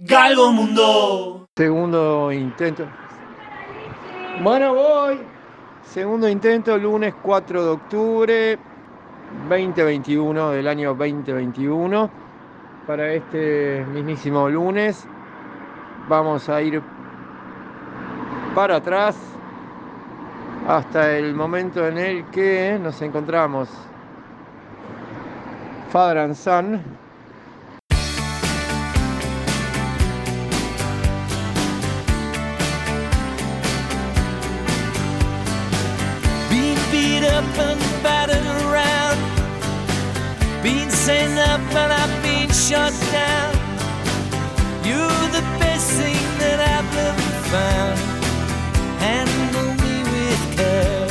Galgo Mundo. Segundo intento. Bueno, voy. Segundo intento, lunes 4 de octubre 2021 del año 2021. Para este mismísimo lunes vamos a ir para atrás hasta el momento en el que nos encontramos. Father battered around. Being sent up and I've been shot down. You're the best thing that I've ever found. Handle me with care.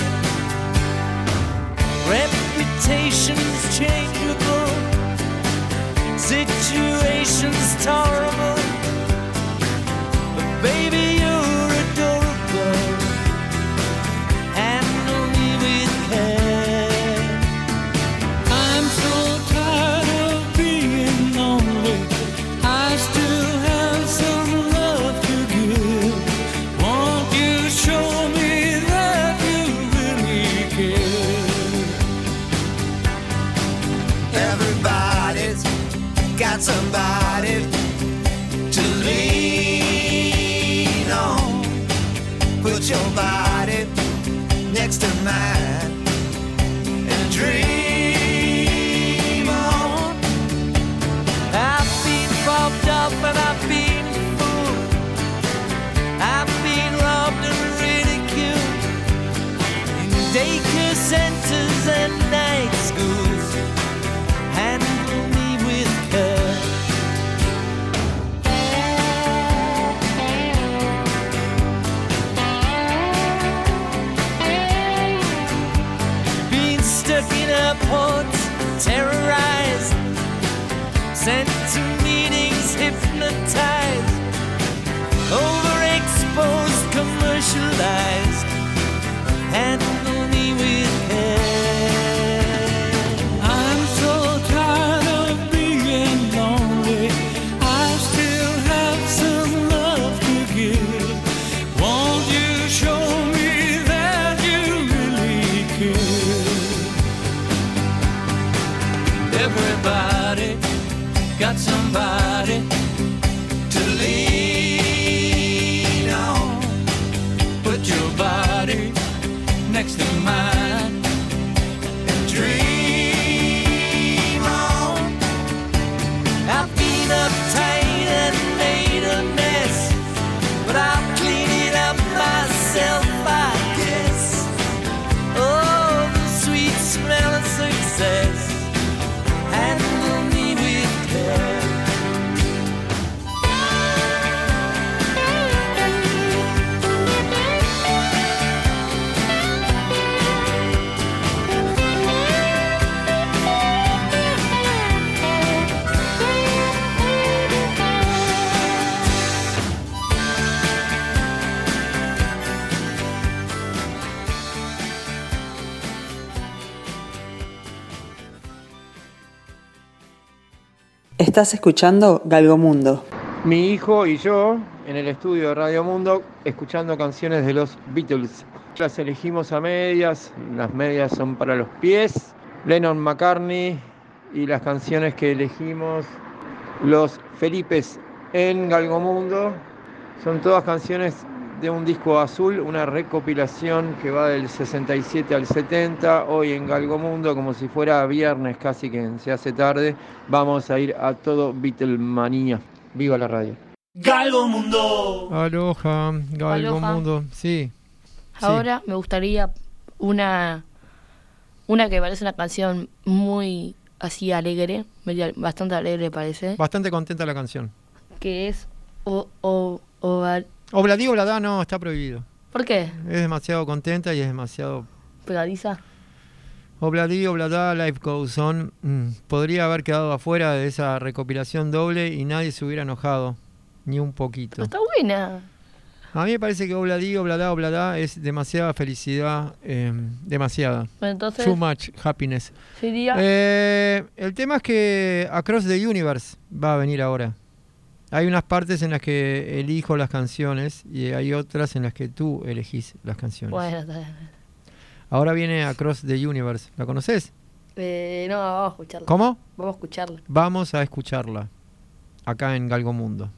Reputation's changeable. Situation's tolerable. But baby, take your senses and Estás escuchando Galgomundo. Mi hijo y yo en el estudio de Radio Mundo escuchando canciones de los Beatles. Las elegimos a medias, las medias son para los pies. Lennon McCartney y las canciones que elegimos los Felipes en Galgomundo son todas canciones de un disco azul, una recopilación que va del 67 al 70. Hoy en Galgomundo, como si fuera viernes, casi que se hace tarde, vamos a ir a todo Beatlemanía. Viva la radio. Galgo Mundo. Aloha, Galgo Aloha. Mundo. Sí. Ahora me gustaría una una que parece una canción muy así alegre, bastante alegre parece, Bastante contenta la canción. que es o, o, Oval- Obladí, obladá, no, está prohibido. ¿Por qué? Es demasiado contenta y es demasiado. Pegadiza. Obladí, obladá, Life Goes On. mm, podría haber quedado afuera de esa recopilación doble y nadie se hubiera enojado. Ni un poquito. Pero está buena. A mí me parece que obladí, obladá, obladá es demasiada felicidad. eh, demasiada. Bueno, entonces Too much happiness. sería Eh, el tema es que Across the Universe va a venir ahora. Hay unas partes en las que elijo las canciones y hay otras en las que tú elegís las canciones. Bueno. Ahora viene Across the Universe. ¿La conoces? Eh, no, vamos a escucharla. ¿Cómo? Vamos a escucharla. Vamos a escucharla acá en Galgo Mundo.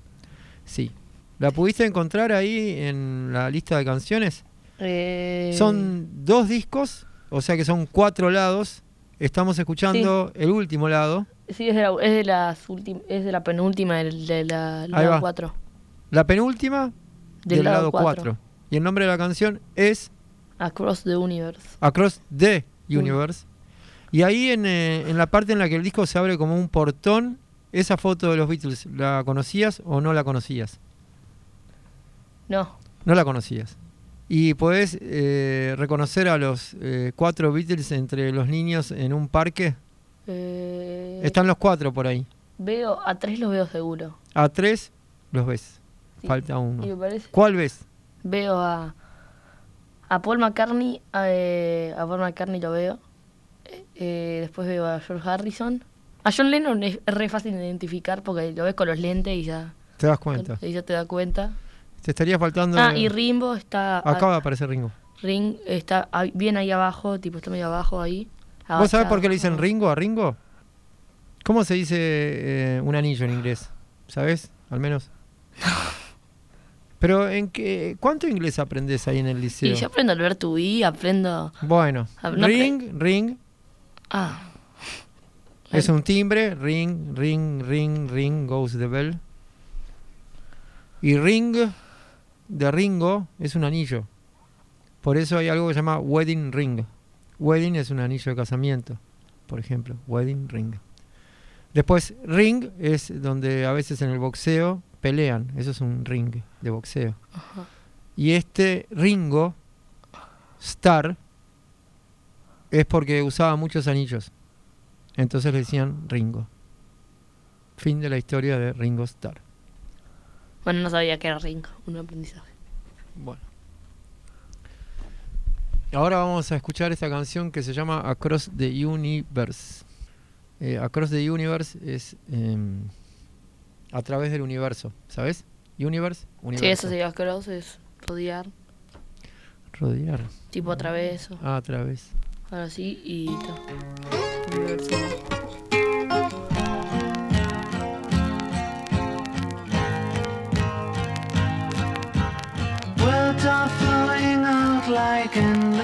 Sí. ¿La pudiste encontrar ahí en la lista de canciones? Eh, Son dos discos, o sea que son cuatro lados. Estamos escuchando el último lado. Sí, es de la, es de las últim- es de la penúltima del, de la Ahí lado va. 4. La penúltima Del del, lado lado cuatro. 4. Y el nombre de la canción es Across the Universe. Across the Mm. Universe. Y ahí en, eh, en la parte en la que el disco se abre como un portón, esa foto de los Beatles, ¿la conocías o no la conocías? No. No la conocías. Y podés eh, reconocer a los eh, cuatro Beatles entre los niños en un parque. Eh, Están los cuatro por ahí. Veo, a tres los veo seguro. A tres los ves. Sí. Falta Y me uno. parece. ¿Cuál ves? Veo a, a Paul McCartney. A, eh, a Paul McCartney lo veo. Eh, eh, después veo a George Harrison. A John Lennon es re fácil de identificar porque lo ves con los lentes y ya, Te das cuenta. y ya te das cuenta. Te estaría faltando. Ah, y Rimbo está. Acaba de aparecer Ringo. Ring está ahí- bien ahí abajo, tipo está medio abajo ahí. ¿Vos sabés por qué le dicen Ringo a Ringo? ¿Cómo se dice eh, un anillo en inglés? ¿Sabés? Al menos. Pero en qué, ¿cuánto inglés aprendés ahí en el liceo? Y yo aprendo a leer tu I, aprendo. Bueno, Ah, no ring, ring, Ah, es un timbre, ring, ring, ring, ring, goes the bell. Y ring, de Ringo, es un anillo. Por eso hay algo que se llama wedding ring. Wedding es un anillo de casamiento, por ejemplo, wedding ring. Después, ring es donde a veces en el boxeo pelean, eso es un ring de boxeo. Y este Ringo, Star, es porque usaba muchos anillos. Entonces le decían Ringo. Fin de la historia de Ringo Starr. bueno, no sabía que era Ring, un aprendizaje. Bueno. Ahora vamos a escuchar esta canción que se llama Across the Universe. Eh, Across the Universe es em, a través del universo, ¿sabes? Universe, universo. Sí, eso sería cross, es rodear, Rodear. tipo a través, o Ah, a través. ahora sí, y. Universo. Words are flowing out like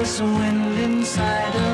there's a wind inside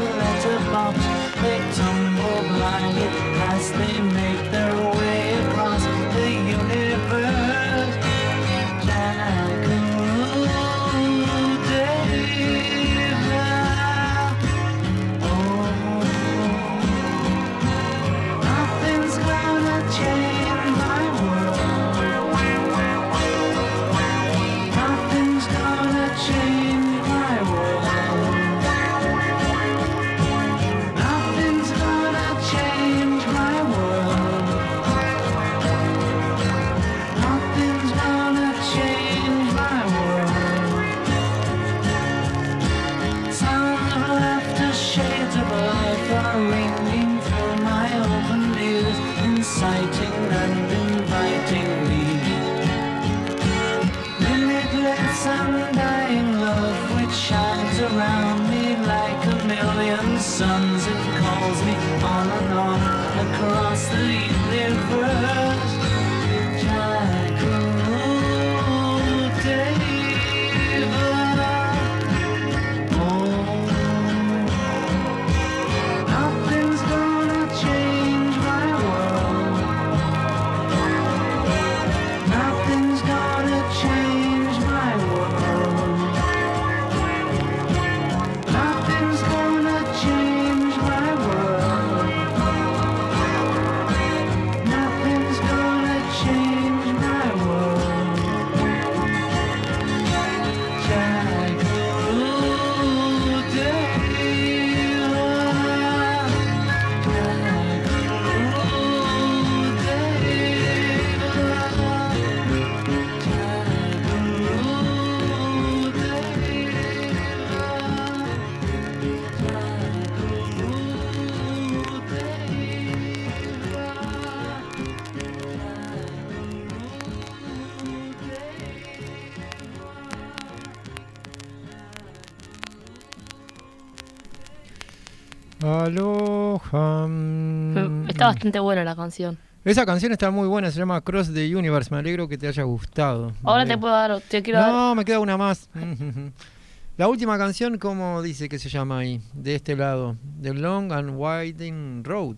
Aloha. mm. Está bastante buena la canción. Esa canción está muy buena, se llama Cross the Universe. Me alegro que te haya gustado. Ahora te puedo dar, te quiero dar. No, me queda una más. La última canción, ¿cómo dice que se llama ahí? De este lado. The Long and Winding Road.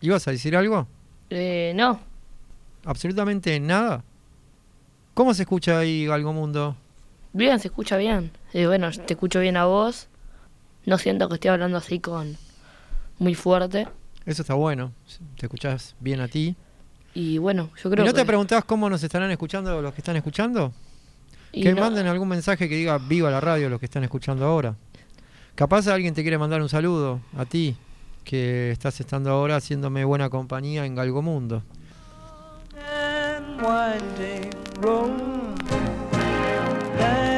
¿Ibas a decir algo? Eh, no, Absolutamente nada. ¿Cómo se escucha ahí Galgo Mundo? bien, se escucha bien. Eh, bueno, te escucho bien a vos. No siento que esté hablando así con muy fuerte. Eso está bueno. Te escuchás bien a ti. Y bueno, yo ¿Y creo no que. te preguntás cómo nos estarán escuchando los que están escuchando? y Que no- manden algún mensaje que diga viva la radio los que están escuchando ahora. Capaz alguien te quiere mandar un saludo a ti, que estás estando ahora haciéndome buena compañía en Galgo Mundo. and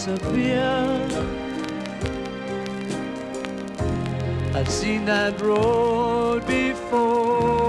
disappear. I've seen that road before.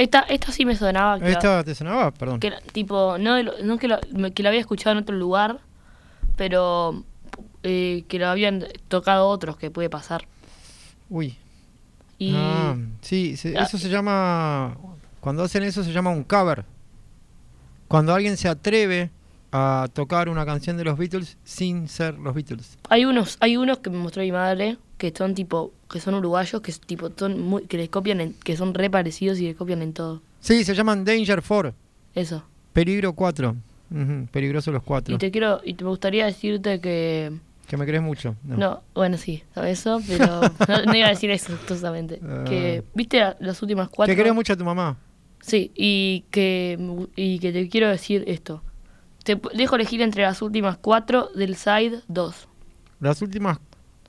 Esta, esta sí me sonaba. Que, ¿Esta te sonaba? Perdón. que era, tipo, no, no que, me- que la había escuchado en otro lugar, pero eh, que lo habían tocado otros, que puede pasar. Uy. Y Ah, sí, se- eso se llama. Cuando hacen eso se llama un cover. Cuando alguien se atreve a tocar una canción de los Beatles sin ser los Beatles. hay unos, hay unos que me mostró mi madre, que son tipo, que son uruguayos, que tipo, son muy, que les copian en, que son re parecidos y les copian en todo. Sí, se llaman Danger 4, Eso. Peligro 4. Ujú, peligrosos los cuatro. Y te quiero, y te me gustaría decirte que Que me crees mucho. No. No, bueno, sí, sabes eso, pero no, no iba a decir eso justamente. Ah. Que, ¿viste la- las últimas cuatro? Que querés mucho a tu mamá. Sí, y que, y que te quiero decir esto. Te dejo elegir entre las últimas cuatro del side 2. Las últimas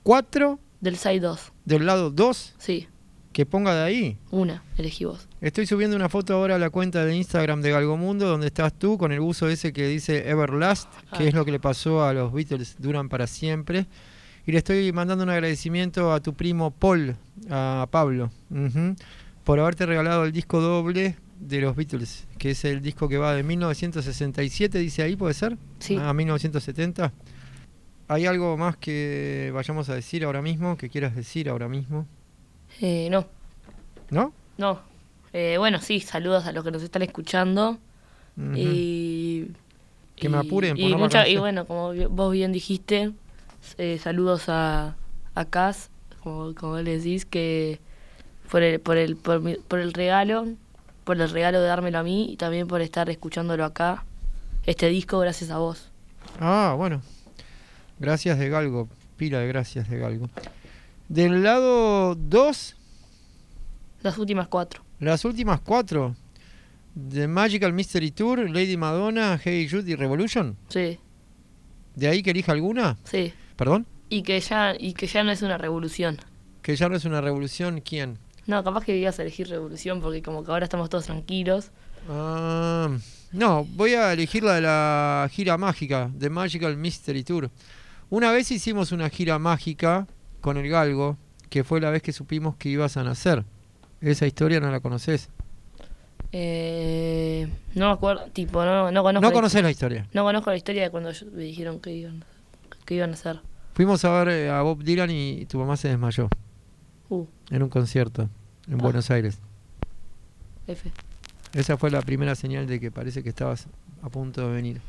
cuatro Del side 2, del lado 2 sí, que ponga de ahí. una, elegí vos. Estoy subiendo una foto ahora a la cuenta de Instagram de Galgomundo donde estás tú con el buzo ese que dice Everlast, que Ah. es lo que le pasó a los Beatles, duran para siempre. Y le estoy mandando un agradecimiento a tu primo Paul, a Pablo, por haberte regalado el disco doble de los Beatles, que es el disco que va de 1967, dice ahí, ¿puede ser? Sí. A 1970. ¿Hay algo más que vayamos a decir ahora mismo, que quieras decir ahora mismo? Eh, no, ¿No? no. Eh, bueno, sí, saludos a los que nos están escuchando. Y. Que me apuren, y, por no me mucha- y bueno, como vos bien dijiste, eh, saludos a, a Cas, como, como le decís, que por el, por, el, por, mi- por el regalo, por el regalo de dármelo a mí y también por estar escuchándolo acá, este disco, gracias a vos. Ah, bueno. Gracias de Galgo. Pila de gracias de Galgo. Del lado 2, Las últimas cuatro. las últimas cuatro. The Magical Mystery Tour, Lady Madonna, Hey Jude y Revolution. Sí, ¿De ahí que elija alguna? sí. Perdón. Y que ya, y que ya no es una revolución. Que ya no es una revolución. ¿Quién? No, capaz que ibas a elegir revolución porque como que ahora estamos todos tranquilos. Ah, no, voy a elegir la de la gira mágica, The Magical Mystery Tour. Una vez hicimos una gira mágica con el Galgo, que fue la vez que supimos que ibas a nacer. Esa historia no la conoces. Eh, no me acuerdo, tipo, no, no conozco. No la- conoces la historia. No conozco la historia de cuando yo- me dijeron que iban, que iban a hacer. Fuimos a ver eh, a Bob Dylan y tu mamá se desmayó Uh, en un concierto en Ah. Buenos Aires. F. Esa fue la primera señal de que parece que estabas a punto de venir.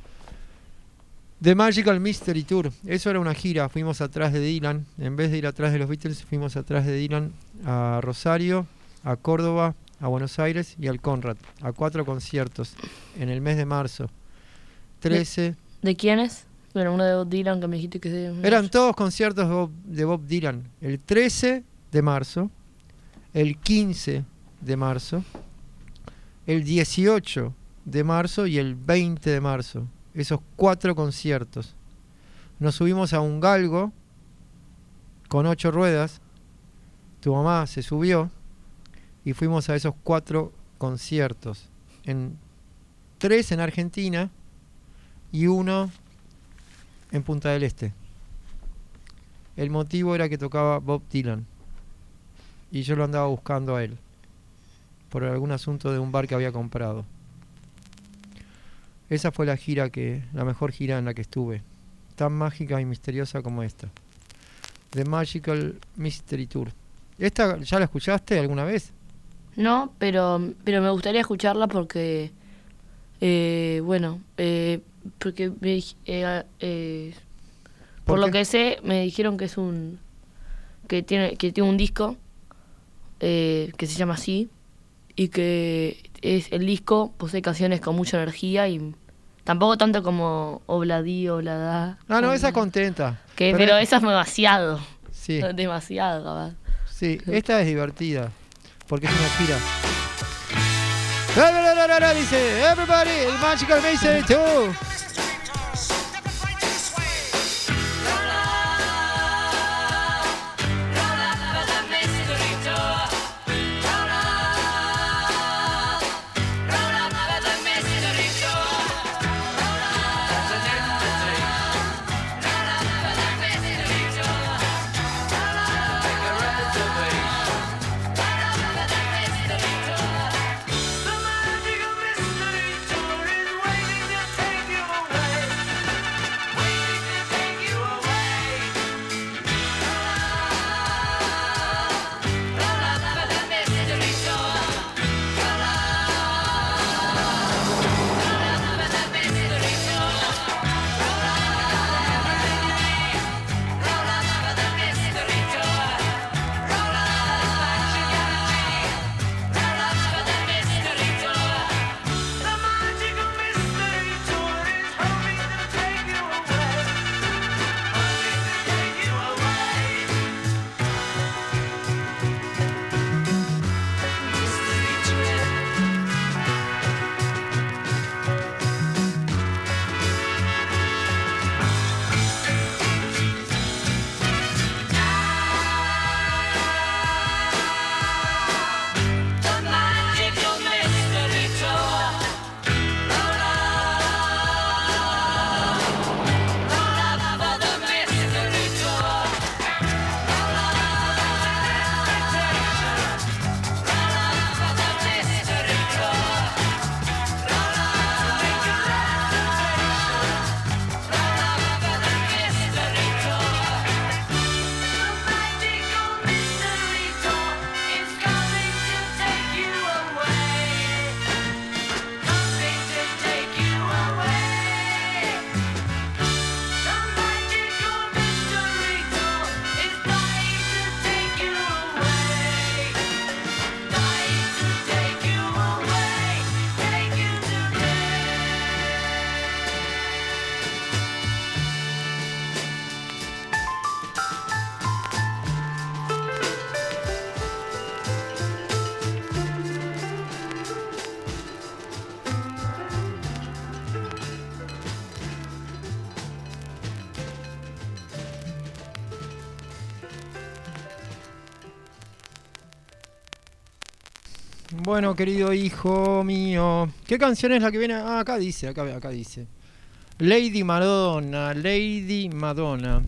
The Magical Mystery Tour. Eso era una gira. Fuimos atrás de Dylan. En vez de ir atrás de los Beatles, fuimos atrás de Dylan a Rosario, a Córdoba, a Buenos Aires y al Conrad. A cuatro conciertos en el mes de marzo. 13. ¿De quiénes? Bueno, uno de Bob Dylan que me dijiste que se... Eran todos conciertos de Bob, de Bob Dylan. El 13 de marzo, el 15 de marzo, el 18 de marzo y el 20 de marzo. Esos cuatro conciertos. Nos subimos a un galgo con ocho ruedas. Tu mamá se subió y fuimos a esos cuatro conciertos. En tres en Argentina y uno en Punta del Este. El motivo era que tocaba Bob Dylan. Y yo lo andaba buscando a él. Por algún asunto de un bar que había comprado. Esa fue la gira que. la mejor gira en la que estuve. Tan mágica y misteriosa como esta. The Magical Mystery Tour. ¿Esta ya la escuchaste alguna vez? No, pero, pero me gustaría escucharla porque... eh, bueno, eh, porque me eh, eh, por, ¿Por lo que sé, me dijeron que es un... que tiene, que tiene un disco eh, que se llama así y que es el disco posee canciones con mucha energía y tampoco tanto como Obladí, Oblada. Ah, no, esa contenta. Que, Pero pero es- esa es demasiado. Sí, Demasiado, capaz. sí. Esta es divertida. Porque es una gira. Dice, everybody, the Magical Mystery Tour. Bueno, querido hijo mío, ¿qué canción es la que viene? Ah, acá dice, acá, acá dice. Lady Madonna, Lady Madonna.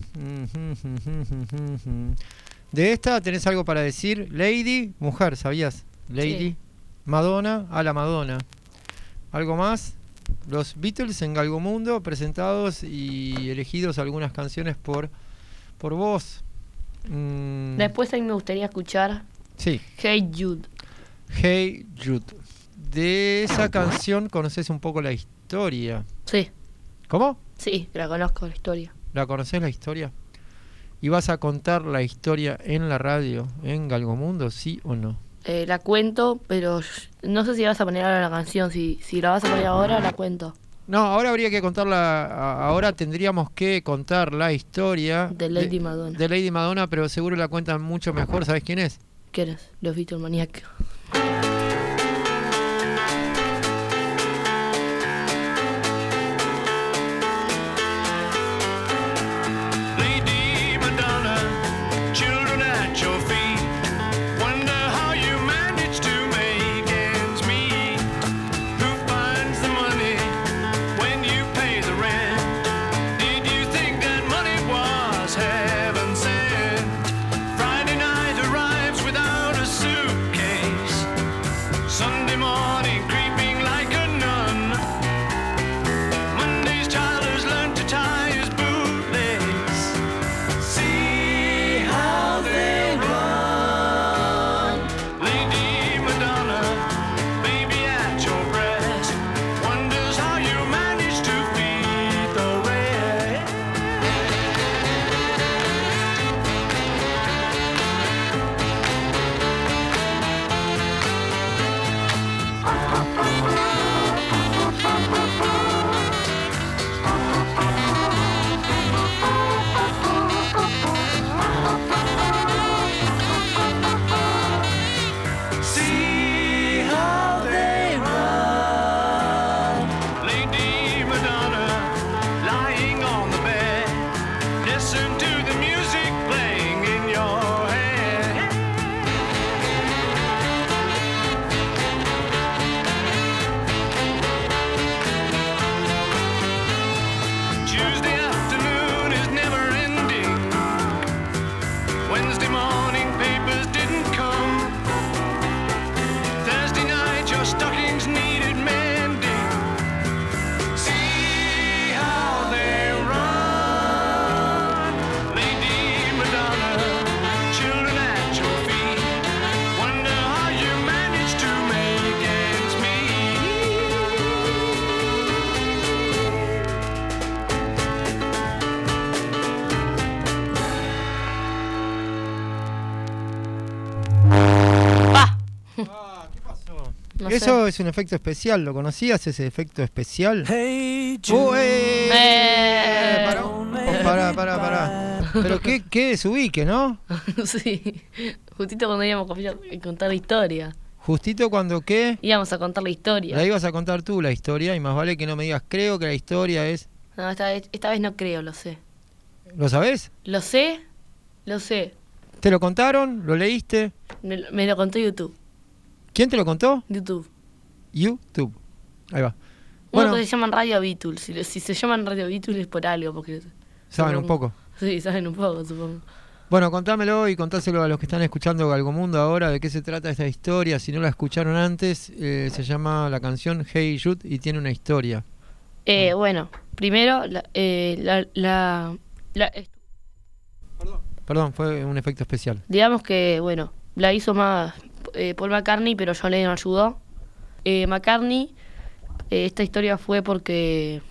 De esta tenés algo para decir. Lady, mujer, ¿sabías? Lady, Sí. Madonna, a la Madonna. ¿Algo más? Los Beatles en Galgomundo, presentados y elegidos algunas canciones por, por vos. Mm, Después a mí me gustaría escuchar sí. Hey Jude. Hey Jude. De esa canción conoces un poco la historia. Sí, ¿Cómo? sí, la conozco la historia. ¿La conoces la historia? ¿Y vas a contar la historia en la radio, en Galgomundo, sí o no? Eh, la cuento, pero no sé si vas a poner ahora la canción. Si, si la vas a poner ahora, la cuento. No, ahora habría que contarla, ahora tendríamos que contar la historia De Lady Madonna. de Lady Madonna, pero seguro la cuentan mucho mejor, ¿sabes quién es? ¿Qué eres? Los Beatles Maniac. Lady Es un efecto especial, ¿lo conocías ese efecto especial? Hey, ¡Oh, eh! Eh. Pará, oh, pará, pará, pará. Pero qué, qué desubique, ¿no? sí. Justito cuando íbamos a contar la historia. Justito cuando qué, Íbamos a contar la historia. la ibas a contar tú la historia y más vale que no me digas, creo que la historia es... No, esta vez, esta vez no creo, lo sé. ¿Lo sabés? Lo sé, lo sé. ¿Te lo contaron? ¿Lo leíste? Me, me lo contó YouTube. ¿Quién te lo contó? YouTube. YouTube. Ahí va. Uno Bueno, que se llaman Radio Beatles. Si, si se llaman Radio Beatles es por algo, porque... saben un poco. Sí, saben un poco, supongo. Bueno, contámelo y contáselo a los que están escuchando Galgomundo ahora de qué se trata esta historia. Si no la escucharon antes, eh, se llama la canción Hey Jude y tiene una historia. Eh, bueno, primero, la, eh, la, la- la- est- Perdón, fue un efecto especial. digamos que, bueno, la hizo más eh, Paul McCartney, pero John Lennon ayudó. Eh, McCartney, eh, esta historia fue porque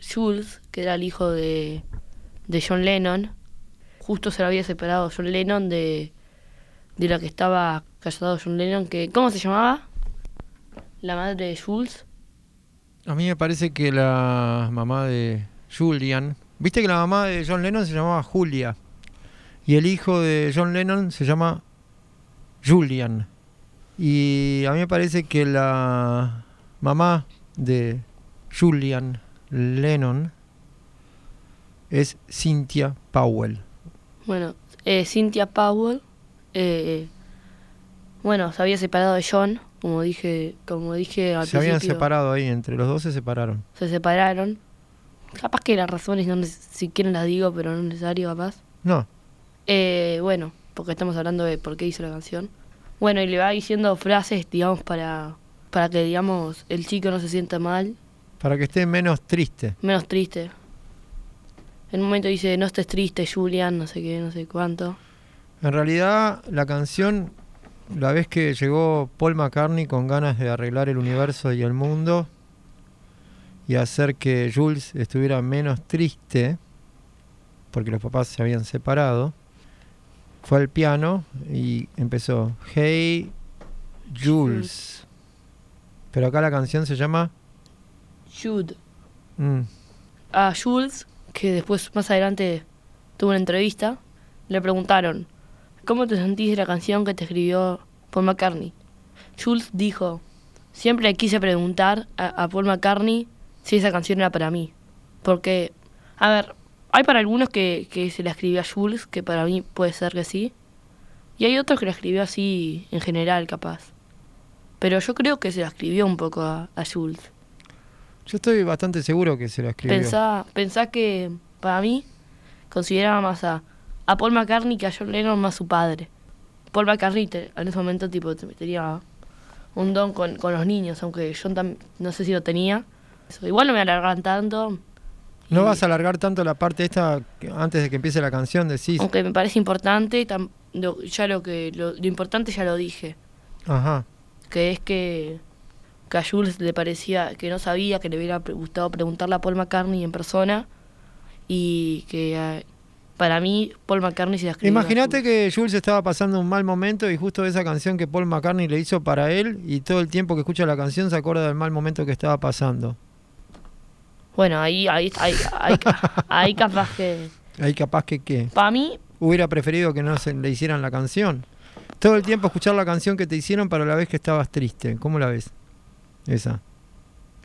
Jules, que era el hijo de, de John Lennon, justo se lo había separado John Lennon de, de la que estaba casado John Lennon, que ¿cómo se llamaba? La madre de Jules. A mí me parece que la mamá de Julian. Viste que la mamá de John Lennon se llamaba Julia. Y el hijo de John Lennon se llama Julian. Y a mí me parece que la mamá de Julian Lennon es Cynthia Powell. Bueno, eh, Cynthia Powell, eh, bueno, se había separado de John como dije, como dije al Se habían separado ahí, entre los dos se separaron. se separaron. Capaz que las razones, no si quieren las digo, pero no es necesario, capaz. No, Eh, bueno, porque estamos hablando de por qué hizo la canción. Bueno, y le va diciendo frases, digamos, para, para que, digamos, el chico no se sienta mal, para que esté menos triste. menos triste. En un momento dice, no estés triste, Julian, no sé qué, no sé cuánto. En realidad, la canción, la vez que llegó Paul McCartney con ganas de arreglar el universo y el mundo y hacer que Jules estuviera menos triste, porque los papás se habían separado, fue al piano y empezó Hey Jules. Pero acá la canción se llama Jude. mm, A Jules, que después, más adelante, tuvo una entrevista, le preguntaron, ¿cómo te sentís de la canción que te escribió Paul McCartney? Jules dijo, siempre le quise preguntar a, a Paul McCartney si esa canción era para mí. Porque, a ver, hay para algunos que, que se la escribió a Jules, que para mí puede ser que sí. Y hay otros que la escribió así en general, capaz. Pero yo creo que se la escribió un poco a, a Jules. Yo estoy bastante seguro que se la escribió. Pensá, pensá que para mí consideraba más a, a Paul McCartney que a John Lennon más su padre. Paul McCartney te- en ese momento tipo te- tenía un don con, con los niños, aunque John tam- no sé si lo tenía. Eso, Igual no me alargan tanto, No vas a alargar tanto la parte esta antes de que empiece la canción, decís. aunque me parece importante, tam- lo- ya lo que lo, lo importante ya lo dije, Ajá. que es que, que a Jules le parecía que no sabía, que le hubiera gustado preguntarle a Paul McCartney en persona y que eh, para mí Paul McCartney se la escribió Imagínate que Jules estaba pasando un mal momento y justo esa canción que Paul McCartney le hizo para él y todo el tiempo que escucha la canción se acuerda del mal momento que estaba pasando. Bueno, ahí, ahí, ahí, ahí, ahí capaz que... Ahí capaz que qué. Para mí, Hubiera preferido que no se le hicieran la canción. Todo el tiempo escuchar la canción que te hicieron para la vez que estabas triste. ¿Cómo la ves? Esa.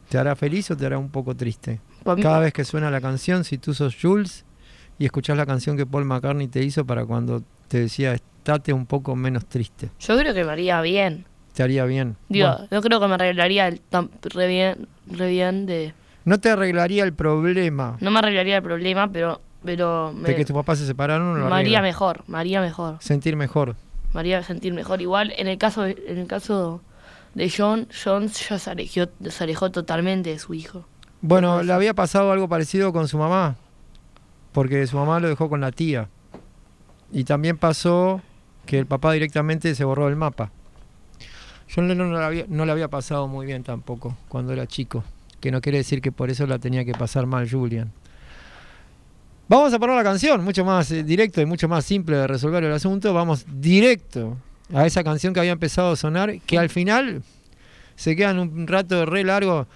¿Te hará feliz o te hará un poco triste? Cada vez que suena la canción, si tú sos Jules y escuchás la canción que Paul McCartney te hizo para cuando te decía estate un poco menos triste. yo creo que me haría bien. Te haría bien. Digo, Bueno, no creo que me arreglaría el tan- re bien, re bien de... no te arreglaría el problema No me arreglaría el problema, pero, pero me, de que tus papás se separaron. haría arregla. mejor, me haría mejor. Sentir mejor. Me haría sentir mejor. Igual, en el caso de, en el caso de John, John ya se alejó, se alejó totalmente de su hijo. Bueno, le había pasado algo parecido con su mamá, porque su mamá lo dejó con la tía. Y también pasó que el papá directamente se borró del mapa. John Lennon no le había, no le había pasado muy bien tampoco cuando era chico, que no quiere decir que por eso la tenía que pasar mal Julian. Vamos a poner la canción, mucho más eh, directo y mucho más simple de resolver el asunto. Vamos directo a esa canción que había empezado a sonar, que al final se quedan un rato re largo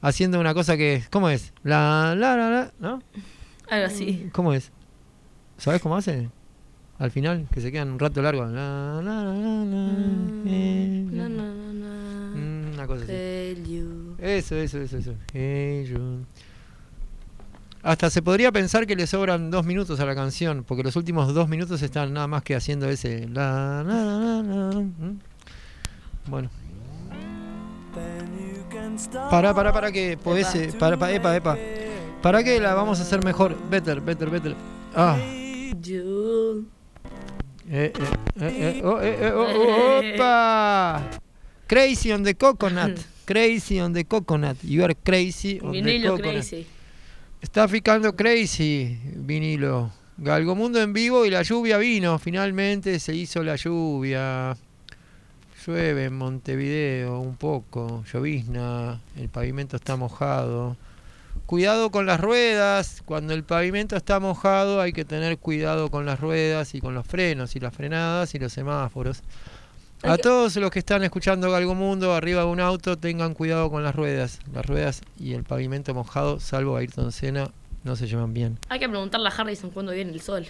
haciendo una cosa que, ¿cómo es? La, la, la, la, ¿no? Algo así. ¿Cómo es? ¿Sabes cómo hace? Al final, que se quedan un rato largo. La, la, la, la, la, así. Tell you. Eso, eso, eso, eso. Hey. Hasta se podría pensar que le sobran dos minutos a la canción, porque los últimos dos minutos están nada más que haciendo ese. La, la. Bueno. Para, para, para que podés. eh, Para, para, epa, epa. Para que la vamos a hacer mejor. Better, better, better. Ah. Eh, eh, eh, eh, oh, eh, eh, oh, oh, opa. Crazy on the coconut. Crazy on the coconut. You are crazy on the coconut. crazy. Está ficando crazy, vinilo. Galgomundo en vivo y la lluvia vino. Finalmente se hizo la lluvia. Llueve en Montevideo un poco, llovizna, el pavimento está mojado. Cuidado con las ruedas, cuando el pavimento está mojado hay que tener cuidado con las ruedas y con los frenos y las frenadas y los semáforos. A todos los que están escuchando Galgomundo arriba de un auto, tengan cuidado con las ruedas. Las ruedas y el pavimento mojado, salvo Ayrton Senna, no se llevan bien. Hay que preguntarle a Harrison cuándo viene el sol.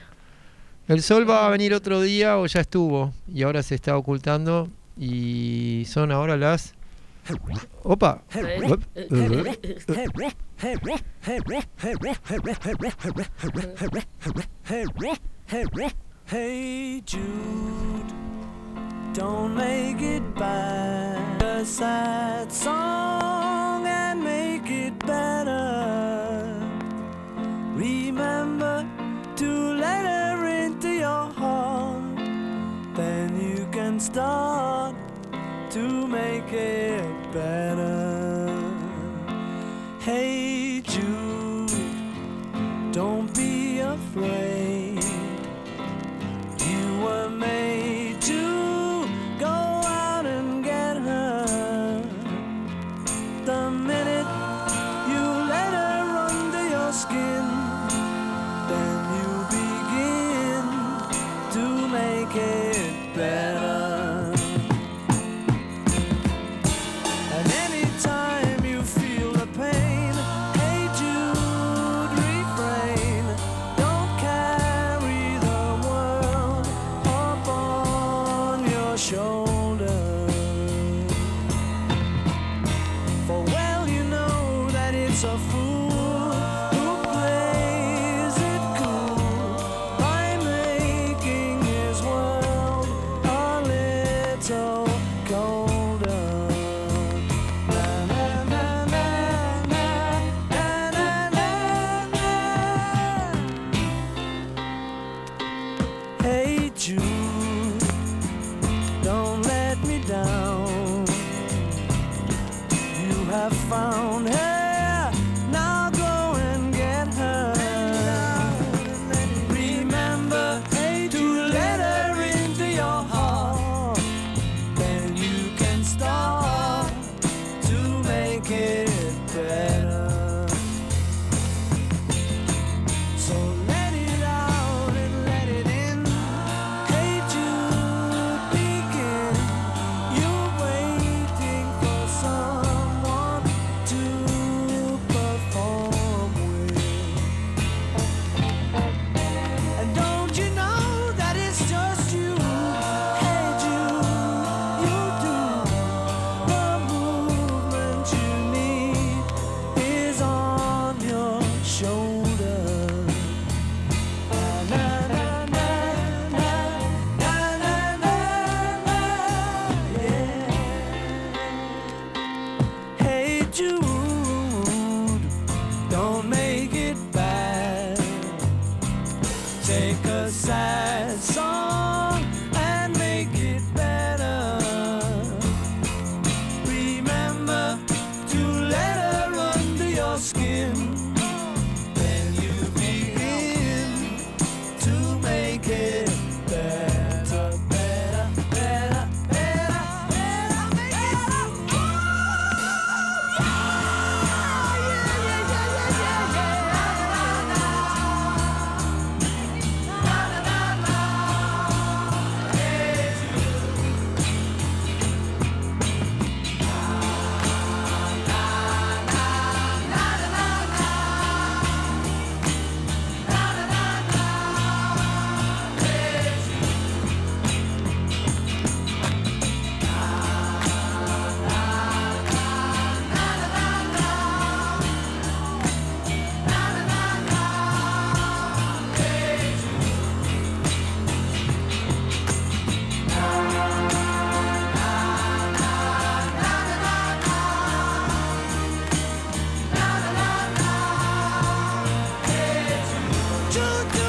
El sol va a venir otro día o ya estuvo y ahora se está ocultando y son ahora las... Opa. Hey Jude, don't make it bad. A sad song and make it better. Remember to let her into your heart. Then you can start to make it better. Hey. you do?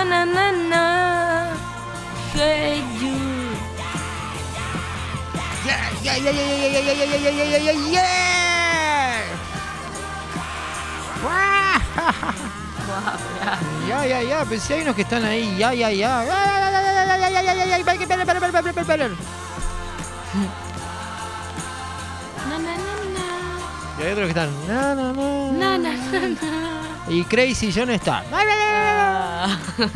Na na na na. Hey you. Yeah, yeah, yeah, yeah, yeah, yeah, yeah, yeah, yeah, yeah, yeah, yeah. Ya, ya, ya, pero si hay unos que están ahí, ya, ya, ya. Y hay otros que están. Y Crazy John está. Ah.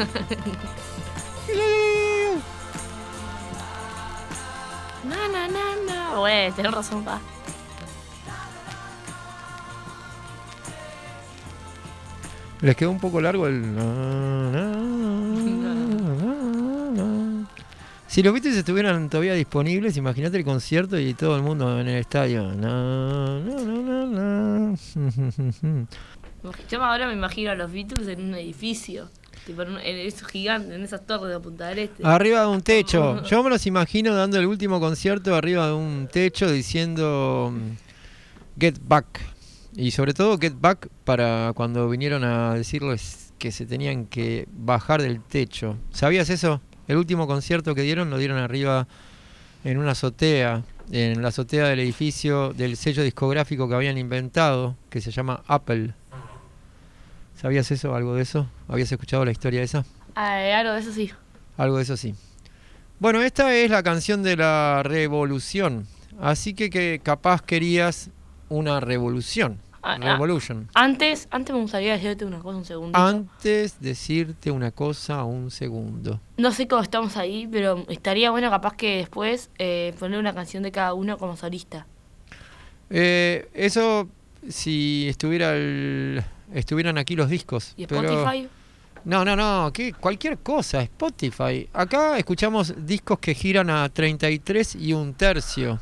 Na na na na. Güey, tenés razón, pa. Les quedó un poco largo el. Si los Beatles estuvieran todavía disponibles, imagínate el concierto y todo el mundo en el estadio. Na, na, na, na, na. Yo ahora me imagino a los Beatles en un edificio. Tipo en, esos gigantes, en esas torres de Punta del Este. Arriba de un techo. Yo me los imagino dando el último concierto arriba de un techo diciendo mm, Get Back. Y sobre todo Get Back para cuando vinieron a decirles que se tenían que bajar del techo. ¿Sabías eso? El último concierto que dieron lo dieron arriba en una azotea, en la azotea del edificio del sello discográfico que habían inventado, que se llama Apple. ¿Sabías eso? ¿Algo de eso? ¿Habías escuchado la historia esa? Ah, eh, algo de eso sí. Algo de eso sí. Bueno, esta es la canción de la revolución. Así que, que capaz querías una revolución. Ah, ah. Revolution. Antes, antes me gustaría decirte una cosa, un segundo. Antes decirte una cosa, un segundo. No sé cómo estamos ahí, pero estaría bueno capaz que después eh, poner una canción de cada uno como solista. Eh, eso si estuviera el- estuvieran aquí los discos. ¿Y pero- Spotify? No, no, no, que cualquier cosa, Spotify. Acá escuchamos discos que giran a 33 y un tercio.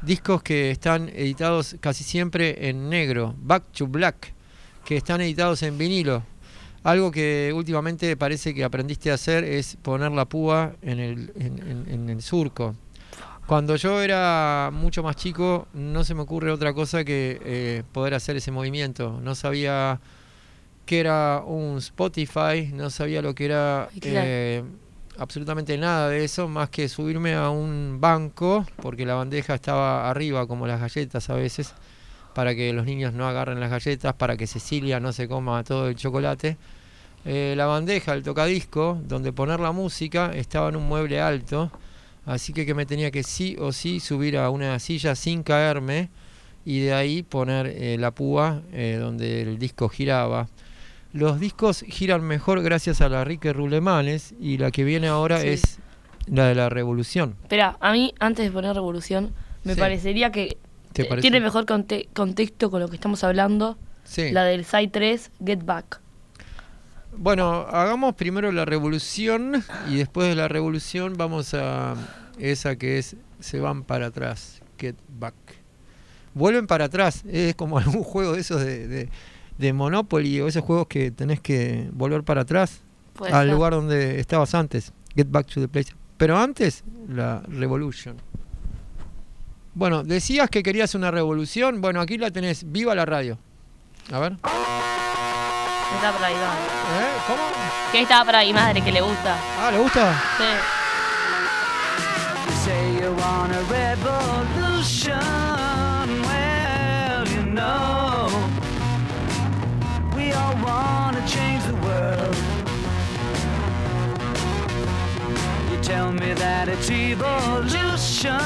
Discos que están editados casi siempre en negro, back to black, que están editados en vinilo. Algo que últimamente parece que aprendiste a hacer es poner la púa en el, en, en- en el surco. Cuando yo era mucho más chico, no se me ocurre otra cosa que eh, poder hacer ese movimiento. No sabía qué era un Spotify, no sabía lo que era claro. eh, absolutamente nada de eso, más que subirme a un banco, porque la bandeja estaba arriba, como las galletas a veces, para que los niños no agarren las galletas, para que Cecilia no se coma todo el chocolate. Eh, la bandeja, el tocadisco, donde poner la música, estaba en un mueble alto, así que, que me tenía que sí o sí subir a una silla sin caerme y de ahí poner eh, la púa eh, donde el disco giraba. Los discos giran mejor gracias a la Rique Rulemanes y la que viene ahora Sí. es la de la Revolución. Espera, a mí, antes de poner Revolución, me Sí. parecería que ¿Te eh, parece? tiene mejor conte- contexto con lo que estamos hablando. Sí. La del Side 3, Get Back. Bueno, hagamos primero la Revolución y después de la Revolución vamos a esa que es Se van para atrás, Get Back. Vuelven para atrás, es como algún juego de esos de, de, de Monopoly o esos juegos que tenés que volver para atrás Puede al ser. lugar donde estabas antes. Get back to the place. Pero antes, la revolution. Bueno, decías que querías una revolución. Bueno, aquí la tenés. Viva la radio. A ver. ¿Qué está por ahí, ¿Eh? ¿Cómo? Que está por ahí, madre, que le gusta. Ah, ¿le gusta? Sí. Tell me that it's evolution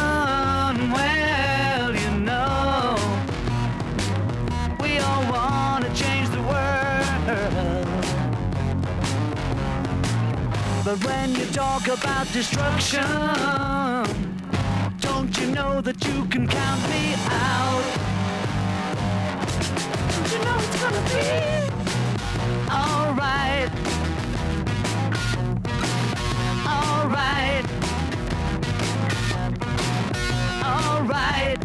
But when you talk about destruction, don't you know that you can count me out? Don't you know it's gonna be alright? Alright. Alright.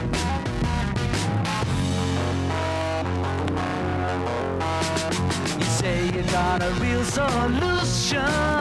You say you got a real solution.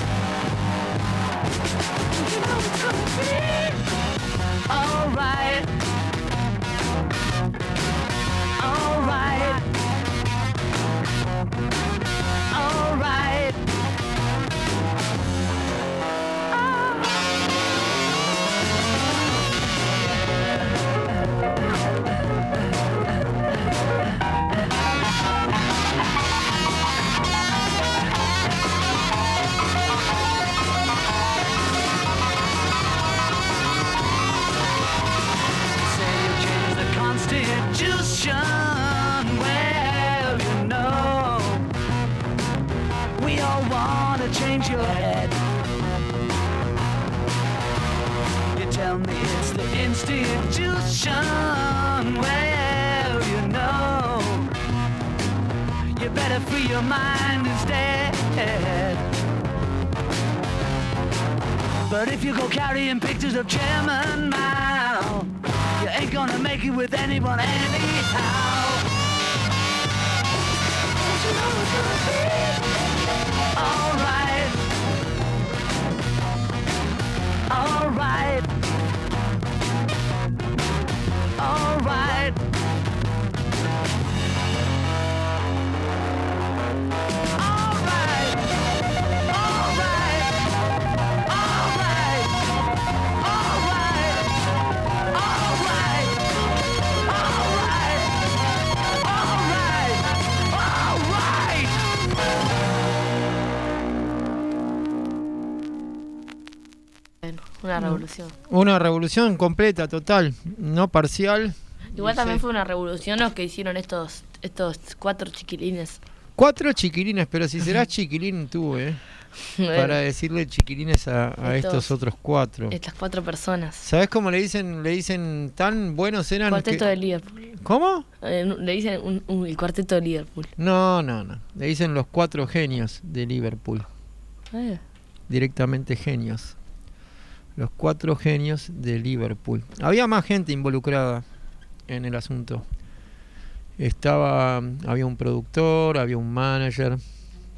Revolución. Una revolución completa, total, no parcial. Igual también fue una revolución los que hicieron estos estos cuatro chiquilines. Cuatro chiquilines, pero si serás chiquilín tú, ¿eh? Para decirle chiquilines a, a estos Estos- otros cuatro. Estas cuatro personas. ¿Sabes cómo le dicen? Le dicen tan buenos eran. Cuarteto que- de Liverpool. ¿Cómo? Eh, le dicen un- un- el cuarteto de Liverpool. No, no, no. Le dicen los cuatro genios de Liverpool. Eh, Directamente genios. Los cuatro genios de Liverpool. Había más gente involucrada en el asunto. Estaba, había un productor, había un manager,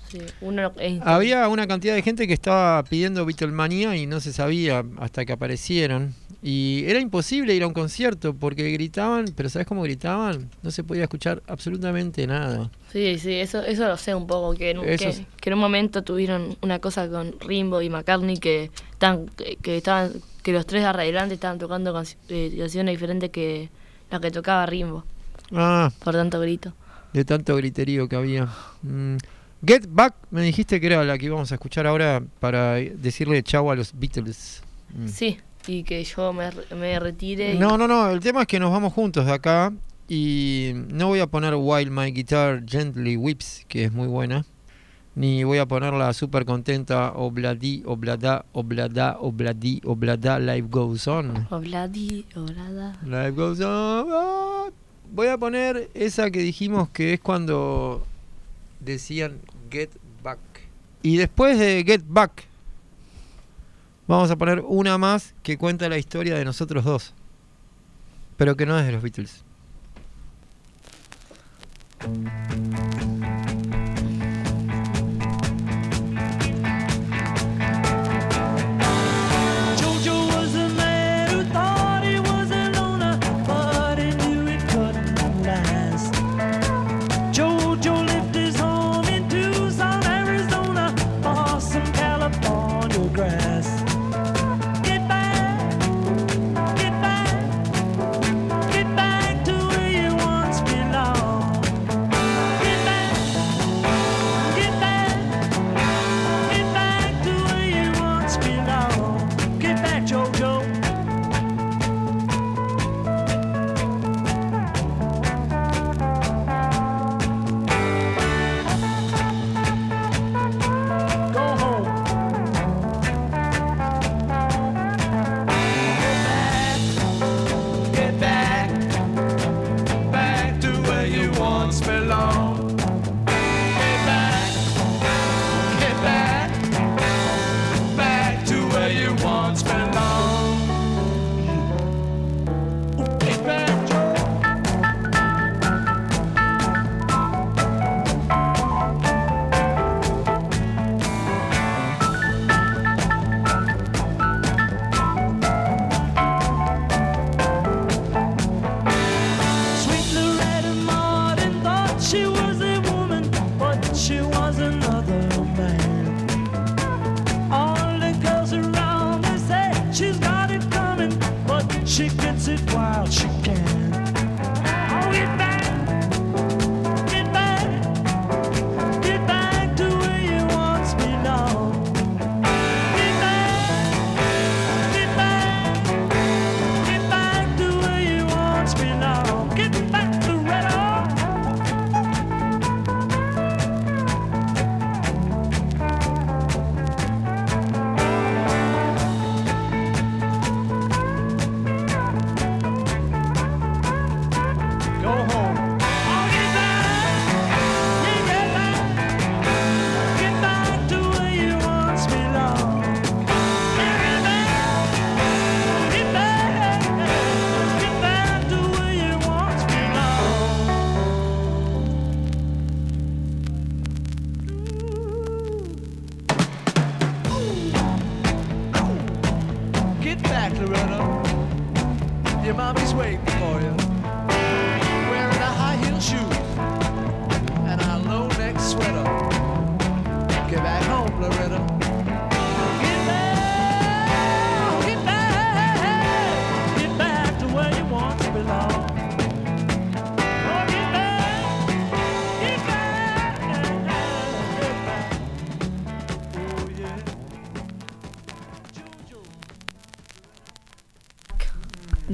sí, uno es- Había una cantidad de gente que estaba pidiendo Beatlemania y no se sabía hasta que aparecieron. Y era imposible ir a un concierto porque gritaban, pero ¿sabes cómo gritaban? No se podía escuchar absolutamente nada. Sí, sí, eso, eso lo sé un poco, que en, que, es- que en un momento tuvieron una cosa con Rimbo y McCartney que están, que, que estaban, que los tres de adelante estaban tocando eh, canciones diferentes que las que tocaba Rimbo, Ah, por tanto grito. de tanto griterío que había. Mm. Get Back, me dijiste que era la que íbamos a escuchar ahora para decirle chau a los Beatles. Mm. Sí, y que yo me, me retire. y- No, no, no, el tema es que nos vamos juntos de acá y no voy a poner While My Guitar Gently Whips, que es muy buena, ni voy a poner la super contenta Obladi, Oblada, Oblada, Obladi, Oblada, Life Goes On. Obladi, oblada. Life Goes On. ah. Voy a poner esa que dijimos que es cuando decían Get Back. Y después de Get Back, vamos a poner una más que cuenta la historia de nosotros dos. Pero que no es de los Beatles.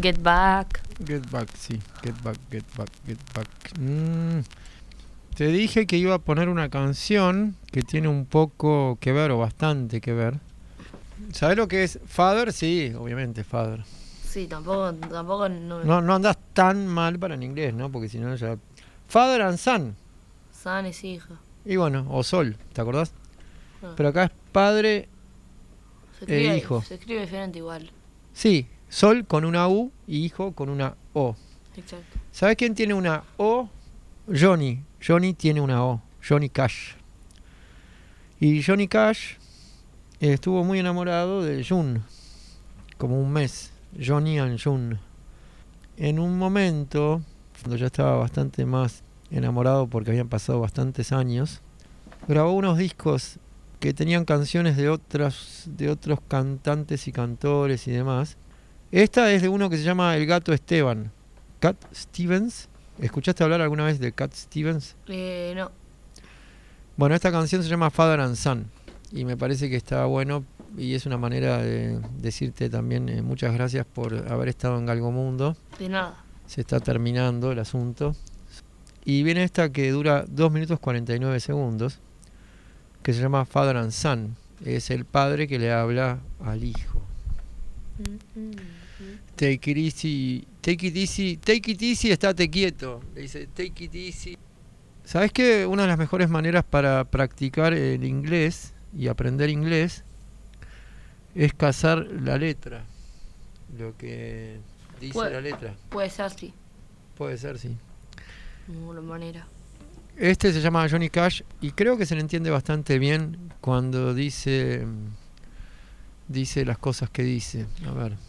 Get Back. Get back, sí. Get back, get back, get back. Mm, Te dije que iba a poner una canción que tiene un poco que ver o bastante que ver. ¿Sabes lo que es Father? Sí, obviamente, Father. Sí, tampoco, tampoco no, No, no andas tan mal para en inglés, ¿no? Porque si no ya... Father and Son. San es hija. Y bueno, o Sol, ¿te acordás? Ah. Pero acá es padre, Se escribe, hijo. se escribe diferente igual. sí, Sol con una U y hijo con una O. Exacto. ¿Sabes quién tiene una O? Johnny. Johnny tiene una O. Johnny Cash. Y Johnny Cash estuvo muy enamorado de June. Como un mes. Johnny and June. En un momento, cuando ya estaba bastante más enamorado porque habían pasado bastantes años, grabó unos discos que tenían canciones de otras de otros cantantes y cantores y demás. Esta es de uno que se llama El Gato Esteban. Cat Stevens. ¿Escuchaste hablar alguna vez de Cat Stevens? Eh, no. Bueno, esta canción se llama Father and Son y me parece que está bueno y es una manera de decirte también eh, muchas gracias por haber estado en Galgo Mundo. De nada. Se está terminando el asunto. Y viene esta que dura 2 minutos 49 segundos, que se llama Father and Son. Es el padre que le habla al hijo. Take it easy, take it easy, take it easy, estate quieto. Le dice, take it easy. ¿Sabes que una de las mejores maneras para practicar el inglés y aprender inglés es cazar la letra? Lo que dice la letra. Puede ser así. Puede ser, sí. De alguna manera. Este se llama Johnny Cash y creo que se le entiende bastante bien cuando dice dice las cosas que dice. A ver.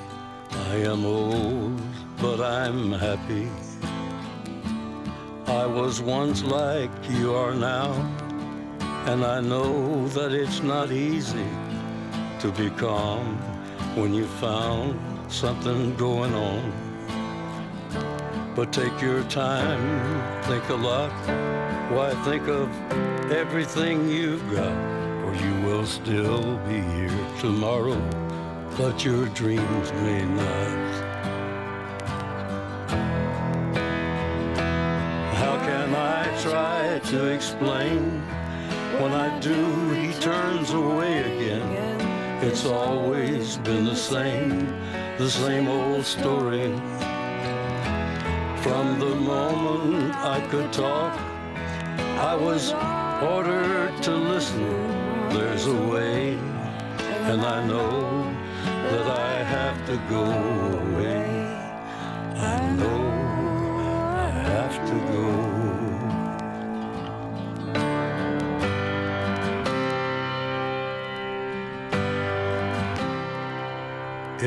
I am old, but I'm happy. I was once like you are now. And I know that it's not easy to be calm when you found something going on. But take your time, think a lot. Why think of everything you've got? Or you will still be here tomorrow, but your dreams may not. How can I try to explain? When I do, he turns away again. It's always been the same, the same old story. From the moment I could talk, I was ordered to listen. There's a way, and I know that I have to go away. I know I have to go.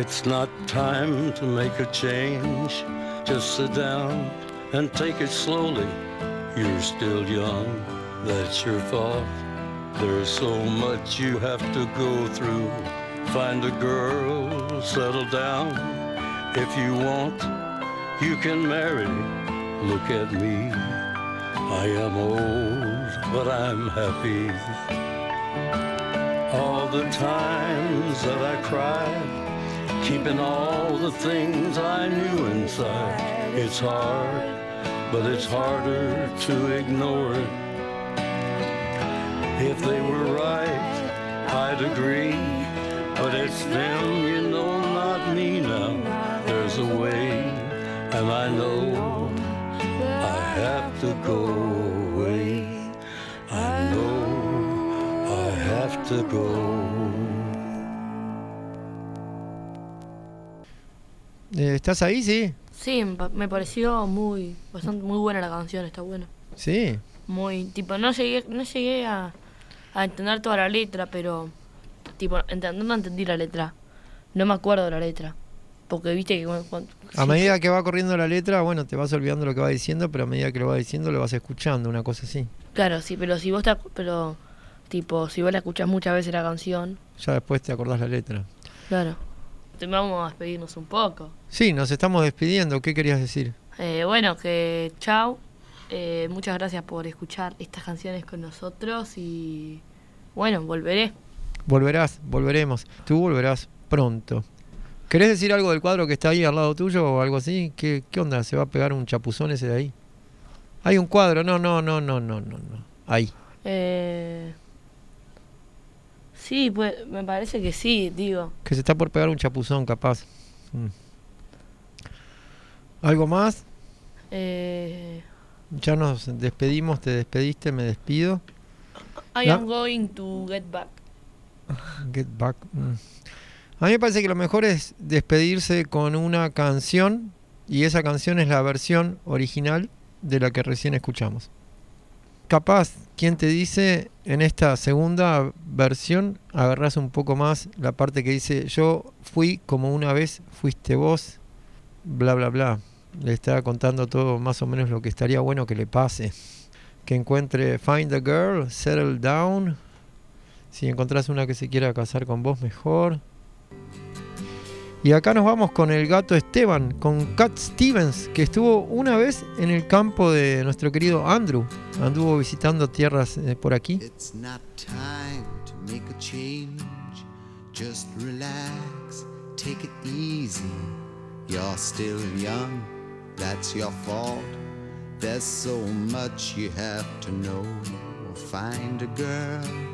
It's not time to make a change. Just sit down and take it slowly. You're still young, that's your fault. There's so much you have to go through. Find a girl, settle down. If you want, you can marry. Look at me. I am old, but I'm happy. All the times that I cried, keeping all the things I knew inside. It's hard, but it's harder to ignore it. If they were right, I'd agree. But it's them, you know, not me now. There's a way, and I know I have to go away. I know I have to go. Eh, ¿Estás ahí? Sí. Sí, me pa- me pareció muy, bastante muy buena la canción, está buena. Sí. Muy, tipo, no llegué, no llegué a, a entender toda la letra, pero, tipo, entendiendo entendí la letra. No me acuerdo la letra. Porque viste que cuando- cuando- A sí, medida que va corriendo la letra, bueno, te vas olvidando lo que va diciendo, pero a medida que lo va diciendo lo vas escuchando, una cosa así. Claro, sí, pero si vos te, pero, tipo, si vos la escuchás muchas veces la canción, Ya después te acordás la letra. claro. Te vamos a despedirnos un poco. Sí, nos estamos despidiendo. ¿Qué querías decir? Eh, bueno, que chau. Eh, muchas gracias por escuchar estas canciones con nosotros y bueno, volveré. Volverás, volveremos. Tú volverás pronto. ¿Querés decir algo del cuadro que está ahí al lado tuyo o algo así? ¿Qué, qué onda? ¿Se va a pegar un chapuzón ese de ahí? Hay un cuadro, no, no, no, no, no, no, no. Ahí. Eh, sí, pues me parece que sí, digo. Que se está por pegar un chapuzón, capaz. Mm. ¿Algo más? Eh, Ya nos despedimos, te despediste, me despido. I No. am going to get back. Get back. mm. A mí me parece que lo mejor es despedirse con una canción y esa canción es la versión original de la que recién escuchamos. Capaz, quien te dice en esta segunda versión agarras un poco más la parte que dice yo fui como una vez fuiste vos, bla bla bla. Le está contando todo más o menos lo que estaría bueno que le pase. Que encuentre Find a Girl, Settle Down, si encontrás una que se quiera casar con vos, mejor. Y acá nos vamos con el gato Esteban, con Cat Stevens, que estuvo una vez en el campo de nuestro querido Andrew. Anduvo visitando tierras eh, por aquí. It's not time to make a change. Just relax, take it easy. You're still young, that's your fault. There's so much you have to know. Find a girl,